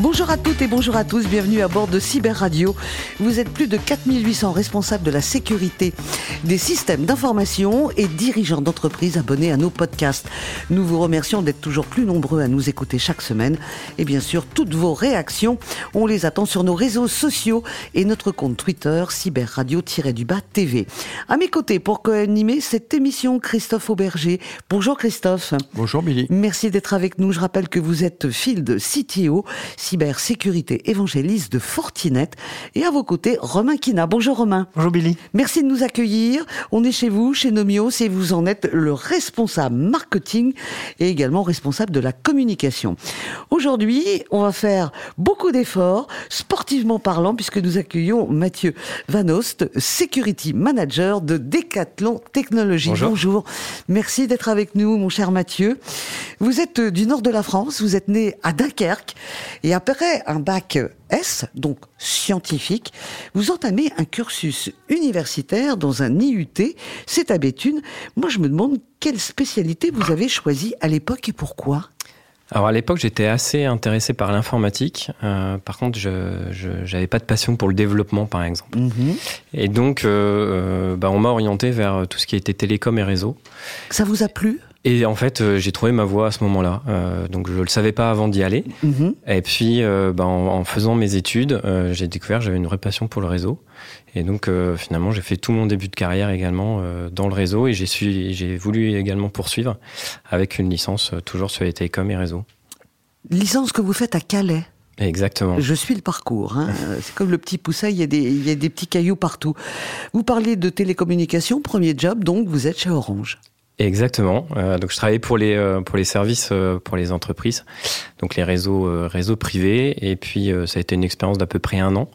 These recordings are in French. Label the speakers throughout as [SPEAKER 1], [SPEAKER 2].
[SPEAKER 1] Bonjour à toutes et bonjour à tous, bienvenue à bord de Cyber Radio. Vous êtes plus de 4800 responsables de la sécurité des systèmes d'information et dirigeants d'entreprise abonnés à nos podcasts. Nous vous remercions d'être toujours plus nombreux à nous écouter chaque semaine et bien sûr toutes vos réactions, on les attend sur nos réseaux sociaux et notre compte Twitter Cyber Radio-du-bas TV. À mes côtés pour co-animer cette émission Christophe Auberger. Bonjour Christophe.
[SPEAKER 2] Bonjour Billy.
[SPEAKER 1] Merci d'être avec nous. Je rappelle que vous êtes Field CTO cybersécurité évangéliste de Fortinet. Et à vos côtés, Romain Kina. Bonjour Romain.
[SPEAKER 2] Bonjour Billy.
[SPEAKER 1] Merci de nous accueillir. On est chez vous, chez Nomios, et vous en êtes le responsable marketing et également responsable de la communication. Aujourd'hui, on va faire beaucoup d'efforts, sportivement parlant, puisque nous accueillons Mathieu Van Ost, Security Manager de Decathlon Technologies.
[SPEAKER 2] Bonjour.
[SPEAKER 1] Bonjour. Merci d'être avec nous, mon cher Mathieu. Vous êtes du nord de la France, vous êtes né à Dunkerque, et après un bac S, donc scientifique, vous entamez un cursus universitaire dans un IUT, c'est à Béthune. Moi, je me demande quelle spécialité vous avez choisie à l'époque et pourquoi?
[SPEAKER 3] Alors à l'époque, j'étais assez intéressé par l'informatique. Euh, par contre, je n'avais pas de passion pour le développement, par exemple. Et donc, euh, euh, bah, on m'a orienté vers tout ce qui était télécom et réseau.
[SPEAKER 1] Ça vous a plu?
[SPEAKER 3] Et en fait, euh, j'ai trouvé ma voie à ce moment-là. Euh, donc, je le savais pas avant d'y aller.
[SPEAKER 1] Mhm.
[SPEAKER 3] Et puis, euh, bah, en, en faisant mes études, euh, j'ai découvert que j'avais une vraie passion pour le réseau. Et donc, finalement, j'ai fait tout mon début de carrière également dans le réseau et j'ai voulu également poursuivre avec une licence toujours sur les télécoms et réseaux.
[SPEAKER 1] Licence que vous faites à Calais.
[SPEAKER 3] Exactement.
[SPEAKER 1] Je suis le parcours. hein. C'est comme le petit poussin, il y, a des, il y a des petits cailloux partout. Vous parlez de télécommunications, premier job, donc vous êtes chez Orange.
[SPEAKER 3] Exactement. Euh, donc je travaillais pour les euh, pour les services euh, pour les entreprises, donc les réseaux euh, réseaux privés. Et puis euh, ça a été une expérience d'à peu près un an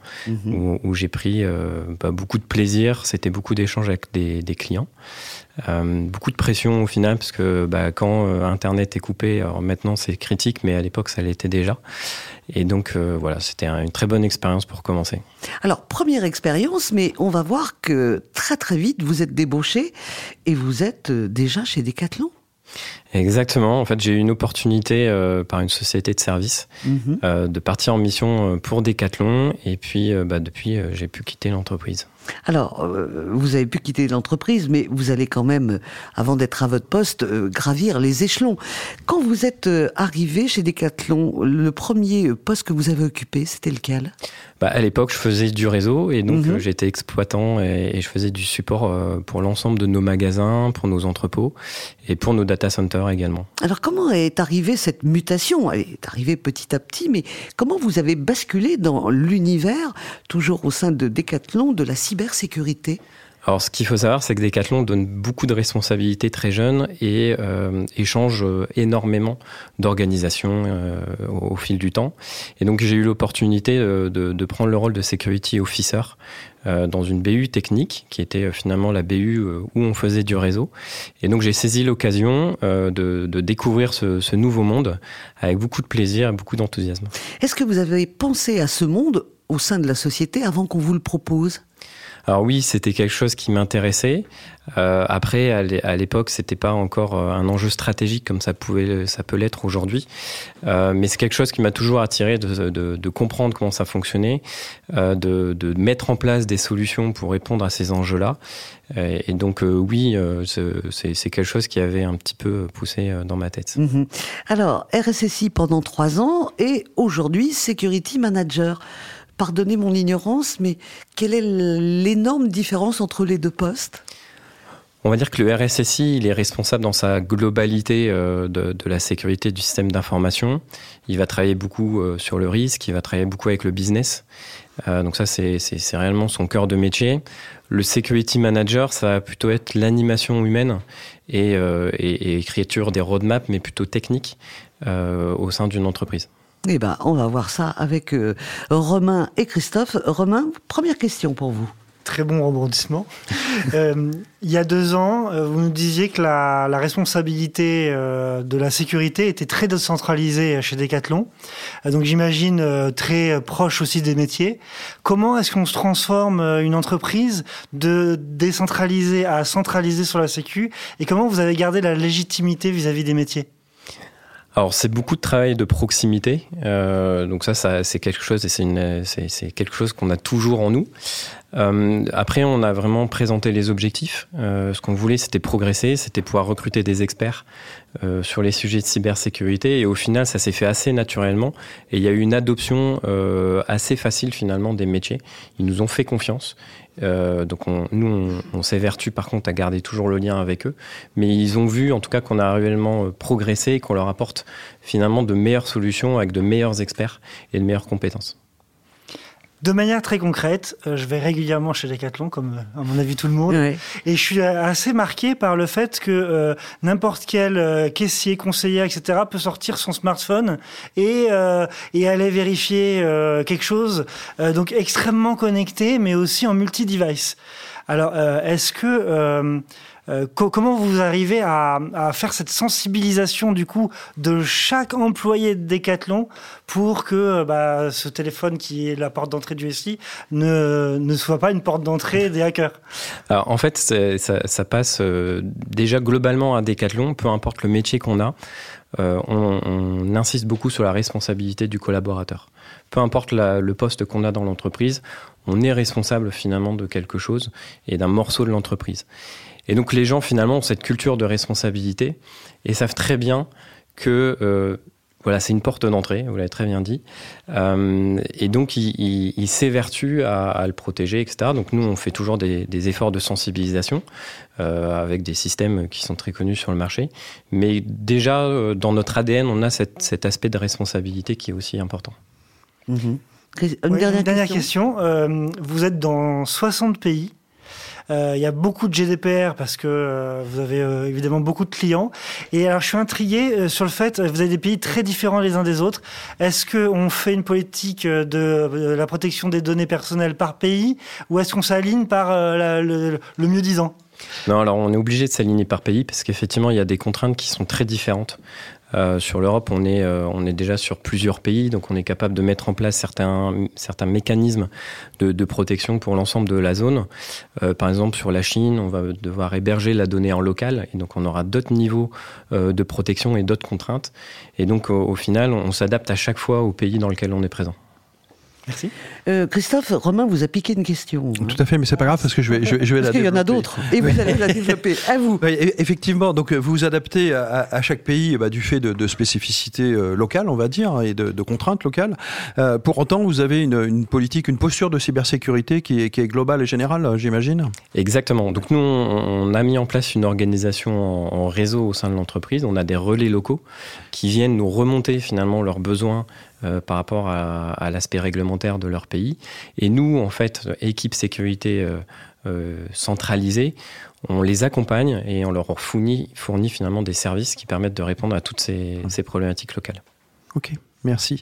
[SPEAKER 3] où, où j'ai pris euh, bah, beaucoup de plaisir. C'était beaucoup d'échanges avec des, des clients, beaucoup de pression au final parce que bah, quand euh, Internet est coupé, alors maintenant c'est critique, mais à l'époque ça l'était déjà. Et donc euh, voilà, c'était un- une très bonne expérience pour commencer.
[SPEAKER 1] Alors, première expérience, mais on va voir que très très vite, vous êtes débauché et vous êtes euh, déjà chez Decathlon.
[SPEAKER 3] Exactement. En fait, j'ai eu une opportunité euh, par une société de services
[SPEAKER 1] Mhm.
[SPEAKER 3] euh, de partir en mission euh, pour Decathlon et puis euh, bah, depuis euh, j'ai pu quitter l'entreprise.
[SPEAKER 1] Alors, euh, vous avez pu quitter l'entreprise, mais vous allez quand même, euh, avant d'être à votre poste, euh, gravir les échelons. Quand vous êtes arrivé chez Decathlon, le premier poste que vous avez occupé, c'était lequel?
[SPEAKER 3] Bah, à l'époque, je faisais du réseau et donc
[SPEAKER 1] Mhm.
[SPEAKER 3] j'étais exploitant et, et je faisais du support pour l'ensemble de nos magasins, pour nos entrepôts et pour nos data centers également.
[SPEAKER 1] Alors, comment est arrivée cette mutation? Elle est arrivée petit à petit, mais comment vous avez basculé dans l'univers, toujours au sein de Decathlon, de la cybersécurité
[SPEAKER 3] Alors, ce qu'il faut savoir, c'est que Decathlon donne beaucoup de responsabilités très jeunes et euh, échange euh, énormément d'organisations euh, au, au fil du temps. Et donc, j'ai eu l'opportunité euh, de, de prendre le rôle de security officer euh, dans une BU technique, qui était finalement la BU où on faisait du réseau. Et donc, j'ai saisi l'occasion de, de découvrir ce, ce nouveau monde avec beaucoup de plaisir et beaucoup d'enthousiasme.
[SPEAKER 1] Est-ce que vous avez pensé à ce monde au sein de la société avant qu'on vous le propose?
[SPEAKER 3] Alors oui, c'était quelque chose qui m'intéressait. Euh, après, à l'é- à l'époque, c'était pas encore euh, un enjeu stratégique comme ça pouvait, ça peut l'être aujourd'hui. Euh, mais c'est quelque chose qui m'a toujours attiré de, de, de comprendre comment ça fonctionnait, euh, de, de mettre en place des solutions pour répondre à ces enjeux-là. Et donc euh, oui, euh, c'est- quelque chose qui avait un petit peu poussé dans ma tête.
[SPEAKER 1] Mhm. Alors, RSSI pendant trois ans et aujourd'hui Security Manager. Pardonnez mon ignorance, mais quelle est l'énorme différence entre les deux postes?
[SPEAKER 3] On va dire que le RSSI, il est responsable dans sa globalité euh, de, la sécurité du système d'information. Il va travailler beaucoup euh, sur le risque, il va travailler beaucoup avec le business. Euh, donc ça, c'est réellement son cœur de métier. Le security manager, ça va plutôt être l'animation humaine et, et, et écriture des roadmaps, mais plutôt technique au sein d'une entreprise.
[SPEAKER 1] Eh ben, on va voir ça avec euh, Romain et Christophe. Romain, première question pour vous.
[SPEAKER 2] Très bon rebondissement. euh, il y a deux ans, euh, vous nous disiez que la, la responsabilité euh, de la sécurité était très décentralisée chez Decathlon. Euh, donc j'imagine euh, très proche aussi des métiers. Comment est-ce qu'on se transforme une entreprise de décentraliser à centraliser sur la sécu? Et comment vous avez gardé la légitimité vis-à-vis -vis des métiers?
[SPEAKER 3] Alors c'est beaucoup de travail de proximité, euh, donc ça, ça c'est quelque chose et c'est c'est quelque chose qu'on a toujours en nous. Euh, après, on a vraiment présenté les objectifs. Euh, ce qu'on voulait, c'était progresser, c'était pouvoir recruter des experts euh, sur les sujets de cybersécurité. Et au final, ça s'est fait assez naturellement. Et il y a eu une adoption euh, assez facile finalement des métiers. Ils nous ont fait confiance. Euh, donc on, nous, on, on s'évertue par contre à garder toujours le lien avec eux. Mais ils ont vu en tout cas qu'on a réellement progressé et qu'on leur apporte finalement de meilleures solutions avec de meilleurs experts et de meilleures compétences.
[SPEAKER 2] De manière très concrète, euh, je vais régulièrement chez Decathlon, comme euh, à mon avis tout le monde,
[SPEAKER 1] Ouais.
[SPEAKER 2] et je suis assez marqué par le fait que euh, n'importe quel euh, caissier, conseiller, etc., peut sortir son smartphone et, euh, et aller vérifier euh, quelque chose, euh, donc extrêmement connecté, mais aussi en multi-device. Alors, euh, est-ce que euh, co- comment vous arrivez à, faire cette sensibilisation du coup de chaque employé de Decathlon pour que euh, bah, ce téléphone qui est la porte d'entrée du SI ne, ne soit pas une porte d'entrée des hackers?
[SPEAKER 3] En fait, ça, passe euh, déjà globalement à Decathlon, peu importe le métier qu'on a. on, insiste beaucoup sur la responsabilité du collaborateur. Peu importe le poste qu'on a dans l'entreprise, on est responsable finalement de quelque chose et d'un morceau de l'entreprise. Et donc les gens finalement ont cette culture de responsabilité et savent très bien que euh, voilà, c'est une porte d'entrée, vous l'avez très bien dit. Euh, et donc, il, il, il s'évertue à, à le protéger, etc. Donc, nous, on fait toujours des, des efforts de sensibilisation euh, avec des systèmes qui sont très connus sur le marché. Mais déjà, euh, dans notre ADN, on a cette, cet aspect de responsabilité qui est aussi important.
[SPEAKER 1] Mhm. Une,
[SPEAKER 2] Ouais,
[SPEAKER 1] dernière question.
[SPEAKER 2] question. Euh, vous êtes dans 60 pays. Euh, Il y a beaucoup de GDPR parce que euh, vous avez euh, évidemment beaucoup de clients. Et alors, je suis intrigué sur le fait, vous avez des pays très différents les uns des autres. Est-ce qu'on fait une politique de, la protection des données personnelles par pays ou est-ce qu'on s'aligne par le mieux disant
[SPEAKER 3] Non, alors on est obligé de s'aligner par pays parce qu'effectivement, il y a des contraintes qui sont très différentes. Euh, sur l'Europe, on est, euh, on est déjà sur plusieurs pays, donc on est capable de mettre en place certains, certains mécanismes de, de protection pour l'ensemble de la zone. Euh, par exemple, sur la Chine, on va devoir héberger la donnée en local, et donc on aura d'autres niveaux de protection et d'autres contraintes. Et donc, au, final, on s'adapte à chaque fois au pays dans lequel on est présent.
[SPEAKER 2] Merci.
[SPEAKER 1] Euh, Christophe, Romain vous a piqué une question. hein.
[SPEAKER 4] Tout à fait, mais c'est pas grave parce que je vais, je, vais- je vais
[SPEAKER 1] Parce
[SPEAKER 4] la
[SPEAKER 1] qu'il y en a d'autres. Et vous allez la développer. À vous.
[SPEAKER 4] Oui, e- effectivement, donc euh, vous vous adaptez à, chaque pays bah, du fait de, de spécificités euh, locales, on va dire, et de, de contraintes locales. Euh, pour autant, vous avez une, une politique, une posture de cybersécurité qui est, qui est globale et générale, j'imagine?
[SPEAKER 3] Exactement. Donc nous, on, on a mis en place une organisation en, en réseau au sein de l'entreprise. On a des relais locaux qui viennent nous remonter finalement leurs besoins euh, par rapport à, à l'aspect réglementaire de leur pays. Et nous, en fait, équipe sécurité euh, euh, centralisée, on les accompagne et on leur fournit, fournit finalement des services qui permettent de répondre à toutes ces, ces problématiques locales.
[SPEAKER 4] Ok, merci.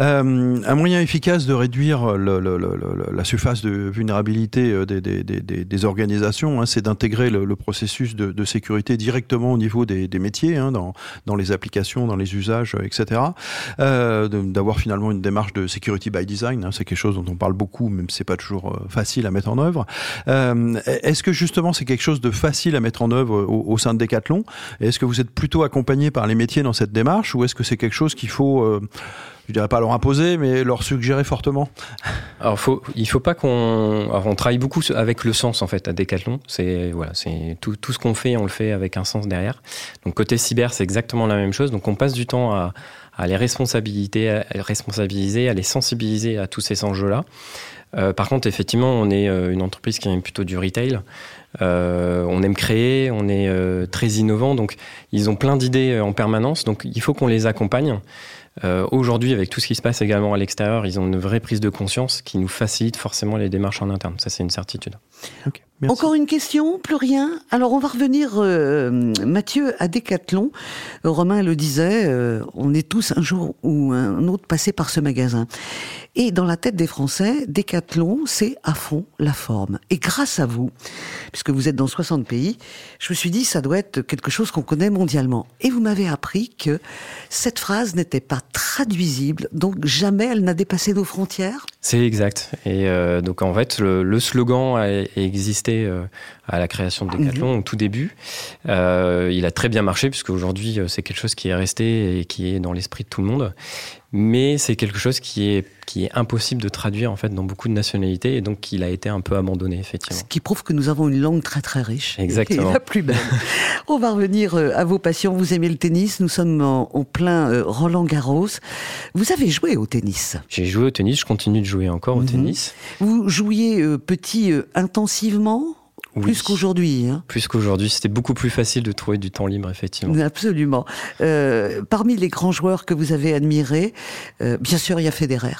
[SPEAKER 4] Euh, un moyen efficace de réduire la surface de vulnérabilité euh, des, organisations, hein, c'est d'intégrer le, processus de, sécurité directement au niveau des, métiers, hein, dans, les applications, dans les usages, euh, etc. D'avoir finalement une démarche de security by design, hein, c'est quelque chose dont on parle beaucoup, même si c'est pas toujours facile à mettre en œuvre. Euh, Est-ce que justement c'est quelque chose de facile à mettre en œuvre au, sein de Decathlon? Est-ce que vous êtes plutôt accompagné par les métiers dans cette démarche, ou est-ce que c'est quelque chose qu'il faut je dirais pas leur imposer, mais leur suggérer fortement.
[SPEAKER 3] Alors, faut, il faut pas qu'on. on travaille beaucoup avec le sens en fait à Decathlon. C'est voilà, c'est tout, ce qu'on fait, on le fait avec un sens derrière. Donc côté cyber, c'est exactement la même chose. Donc on passe du temps à, à les responsabiliser, à les responsabiliser, à les sensibiliser à tous ces enjeux-là. Euh, par contre, effectivement, on est euh, une entreprise qui est plutôt du retail. Euh, on aime créer, on est euh, très innovant, donc ils ont plein d'idées euh, en permanence. Donc il faut qu'on les accompagne. Euh, Aujourd'hui, avec tout ce qui se passe également à l'extérieur, ils ont une vraie prise de conscience qui nous facilite forcément les démarches en interne. Ça, c'est une certitude.
[SPEAKER 4] Okay, merci.
[SPEAKER 1] Encore une question Plus rien Alors, on va revenir, euh, Mathieu, à Décathlon. Euh, Romain le disait, euh, on est tous un jour ou un autre passés par ce magasin. Et dans la tête des Français, Décathlon, c'est à fond la forme. Et grâce à vous, puisque vous êtes dans 60 pays, je me suis dit, ça doit être quelque chose qu'on connaît mondialement. Et vous m'avez appris que cette phrase n'était pas traduisible, donc jamais elle n'a dépassé nos frontières.
[SPEAKER 3] C'est exact. Et euh, donc en fait, le, slogan a existé euh, à la création de Decathlon mhm. au tout début. Euh, il a très bien marché puisque aujourd'hui c'est quelque chose qui est resté et qui est dans l'esprit de tout le monde mais c'est quelque chose qui est, qui est impossible de traduire en fait dans beaucoup de nationalités et donc il a été un peu abandonné effectivement.
[SPEAKER 1] Ce qui prouve que nous avons une langue très très riche.
[SPEAKER 3] Exactement.
[SPEAKER 1] Et la plus belle. On va revenir euh, à vos passions. Vous aimez le tennis. Nous sommes en, plein euh, Roland Garros. Vous avez joué au tennis.
[SPEAKER 3] J'ai joué au tennis. Je continue de jouer encore au mhm. tennis.
[SPEAKER 1] Vous jouiez euh, petit intensivement? Plus qu'aujourd'hui. Hein.
[SPEAKER 3] Plus qu'aujourd'hui, c'était beaucoup plus facile de trouver du temps libre, effectivement.
[SPEAKER 1] Absolument. Euh, parmi les grands joueurs que vous avez admirés, euh, bien sûr, il y a Federer.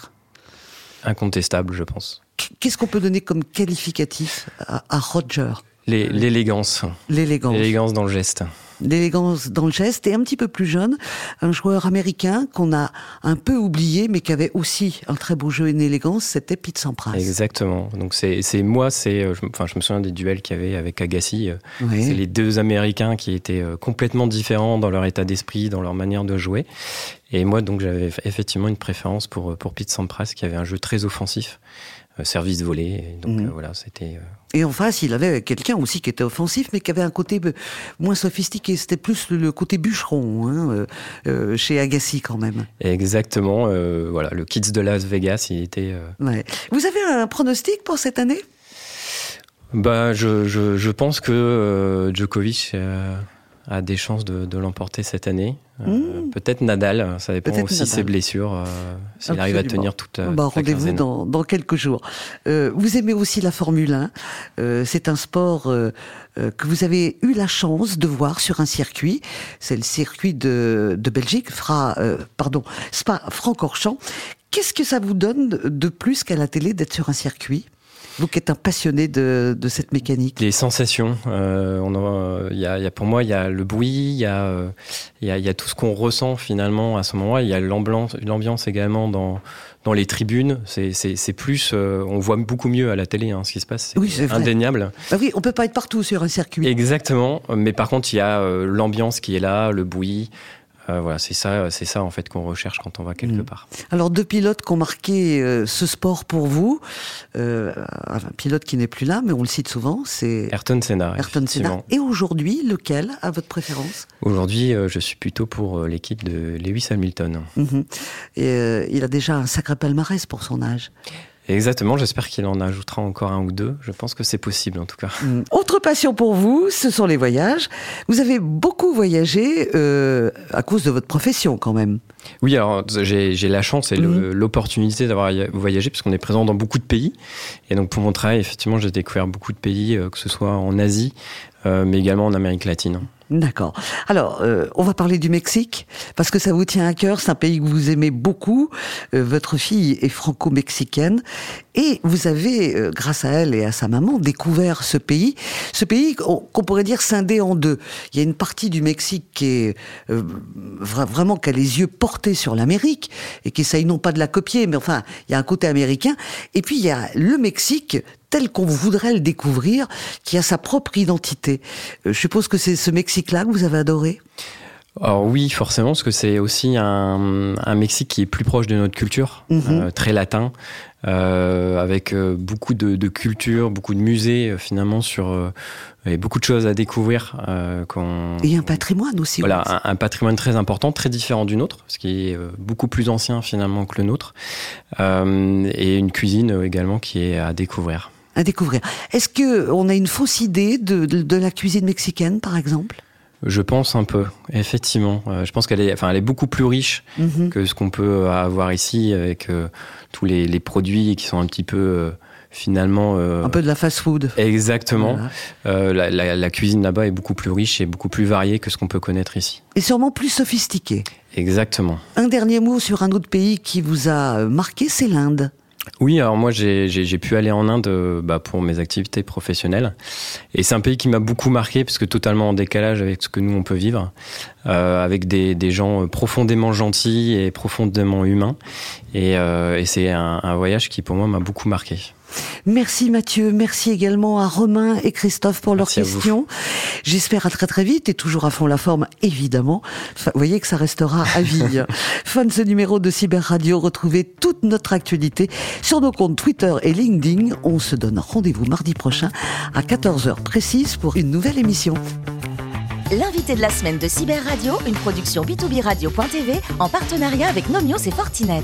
[SPEAKER 3] Incontestable, je pense.
[SPEAKER 1] Qu'est-ce qu'on peut donner comme qualificatif à, à Roger?
[SPEAKER 3] L'élégance.
[SPEAKER 1] L'élégance.
[SPEAKER 3] L'élégance dans le geste
[SPEAKER 1] l'élégance dans le geste, et un petit peu plus jeune, un joueur américain qu'on a un peu oublié, mais qui avait aussi un très beau jeu et une élégance, c'était Pete Sampras.
[SPEAKER 3] Exactement. Donc c'est moi, c'est, euh, enfin je me souviens des duels qu'il y avait avec Agassi. Euh, c'est les deux Américains qui étaient euh, complètement différents dans leur état d'esprit, dans leur manière de jouer. Et moi donc j'avais effectivement une préférence pour pour Pete Sampras, qui avait un jeu très offensif. Euh, service volé. donc mhm. euh, voilà, c'était. Euh,
[SPEAKER 1] et en face, il avait quelqu'un aussi qui était offensif, mais qui avait un côté moins sophistiqué. C'était plus le côté bûcheron hein, chez Agassi quand même.
[SPEAKER 3] Exactement. voilà, le Kids de Las Vegas, il était.
[SPEAKER 1] Ouais. Vous avez un pronostic pour cette année?
[SPEAKER 3] Bah, je, je, je, pense que Djokovic a des chances de, de l'emporter cette année. Euh, mmh. Peut-être Nadal, ça dépend aussi de ses blessures, euh, s'il arrive à tenir toute,
[SPEAKER 1] bah, Rendez-vous dans, dans, quelques jours. Euh, vous aimez aussi la Formule 1. Euh, c'est un sport euh, que vous avez eu la chance de voir sur un circuit. C'est le circuit de, de Belgique, Fra, pardon, Spa-Francorchamps. Qu'est-ce que ça vous donne de plus qu'à la télé d'être sur un circuit? Vous qui êtes un passionné de, de cette mécanique.
[SPEAKER 3] Les sensations. Euh, on y a, y a, pour moi, il y a le bruit, il y, a, il y, a, y a tout ce qu'on ressent finalement à ce moment-là. Il y a l'ambiance également dans, dans les tribunes. C'est plus, euh, on voit beaucoup mieux à la télé hein, ce qui se passe.
[SPEAKER 1] Oui, c'est
[SPEAKER 3] indéniable.
[SPEAKER 1] Bah oui, on peut pas être partout sur un circuit.
[SPEAKER 3] Exactement. Mais par contre, il y a euh, l'ambiance qui est là, le bruit. Euh, voilà, c'est ça, c'est ça en fait qu'on recherche quand on va quelque mm. part.
[SPEAKER 1] Alors deux pilotes qui ont marqué euh, ce sport pour vous, euh, un pilote qui n'est plus là, mais on le cite souvent, c'est
[SPEAKER 3] Ayrton Senna.
[SPEAKER 1] Ayrton Senna. Et aujourd'hui, lequel a votre préférence?
[SPEAKER 3] Aujourd'hui, je suis plutôt pour l'équipe de Lewis Hamilton.
[SPEAKER 1] Et il a déjà un sacré palmarès pour son âge.
[SPEAKER 3] Exactement, j'espère qu'il en ajoutera encore un ou deux. Je pense que c'est possible en tout cas.
[SPEAKER 1] Mm. Autre passion pour vous, ce sont les voyages. Vous avez beaucoup voyagé euh, à cause de votre profession quand même.
[SPEAKER 3] Oui, alors j'ai la chance et mm-hmm. l'opportunité d'avoir voyagé puisqu'on est présent dans beaucoup de pays. Et donc pour mon travail, effectivement, j'ai découvert beaucoup de pays, euh, que ce soit en Asie, euh, mais également en Amérique latine.
[SPEAKER 1] D'accord. Alors, euh, on va parler du Mexique, parce que ça vous tient à cœur, c'est un pays que vous aimez beaucoup. Euh, votre fille est franco-mexicaine, et vous avez, euh, grâce à elle et à sa maman, découvert ce pays. Ce pays qu'on pourrait dire scindé en deux. Il y a une partie du Mexique qui est vraiment qui a les yeux portés sur l'Amérique, et qui essaye non pas de la copier, mais enfin, il y a un côté américain. Et puis, il y a le Mexique tel qu'on voudrait le découvrir, qui a sa propre identité. Euh, je suppose que c'est ce Mexique-là que vous avez adoré?
[SPEAKER 3] Alors oui, forcément, parce que c'est aussi un, un, Mexique qui est plus proche de notre culture, mhm. euh, très latin, euh, avec beaucoup de, de, culture, beaucoup de musées finalement sur et beaucoup de choses à découvrir.
[SPEAKER 1] et un patrimoine aussi.
[SPEAKER 3] Voilà, un, un, patrimoine très important, très différent du nôtre, ce qui est beaucoup plus ancien finalement que le nôtre, et une cuisine également qui est à découvrir
[SPEAKER 1] à découvrir. Est-ce que on a une fausse idée de, de, la cuisine mexicaine, par exemple?
[SPEAKER 3] Je pense un peu, effectivement. Euh, je pense qu'elle est, enfin, elle est beaucoup plus riche mhm. que ce qu'on peut avoir ici avec euh, tous les, les, produits qui sont un petit peu euh, finalement
[SPEAKER 1] un peu de la fast-food.
[SPEAKER 3] Exactement. La, la, la, cuisine là-bas est beaucoup plus riche et beaucoup plus variée que ce qu'on peut connaître ici.
[SPEAKER 1] Et sûrement plus sophistiquée.
[SPEAKER 3] Exactement.
[SPEAKER 1] Un dernier mot sur un autre pays qui vous a marqué, c'est l'Inde.
[SPEAKER 3] Oui, alors moi j'ai pu aller en Inde euh, bah, pour mes activités professionnelles. Et c'est un pays qui m'a beaucoup marqué parce totalement en décalage avec ce que nous on peut vivre, euh, avec des, gens profondément gentils et profondément humains. Et, euh, et c'est un voyage qui pour moi m'a beaucoup marqué.
[SPEAKER 1] Merci Mathieu, merci également à Romain et Christophe pour leurs questions. J'espère à très très vite et toujours à fond la forme évidemment. vous voyez que ça restera à vie. fin de ce numéro de Cyber Radio. Retrouvez toute notre actualité sur nos comptes Twitter et LinkedIn. On se donne rendez-vous mardi prochain à 14h précise pour une nouvelle émission.
[SPEAKER 5] L'invité de la semaine de Cyber Radio, une production b2b radio.tv en partenariat avec Nomios et Fortinet.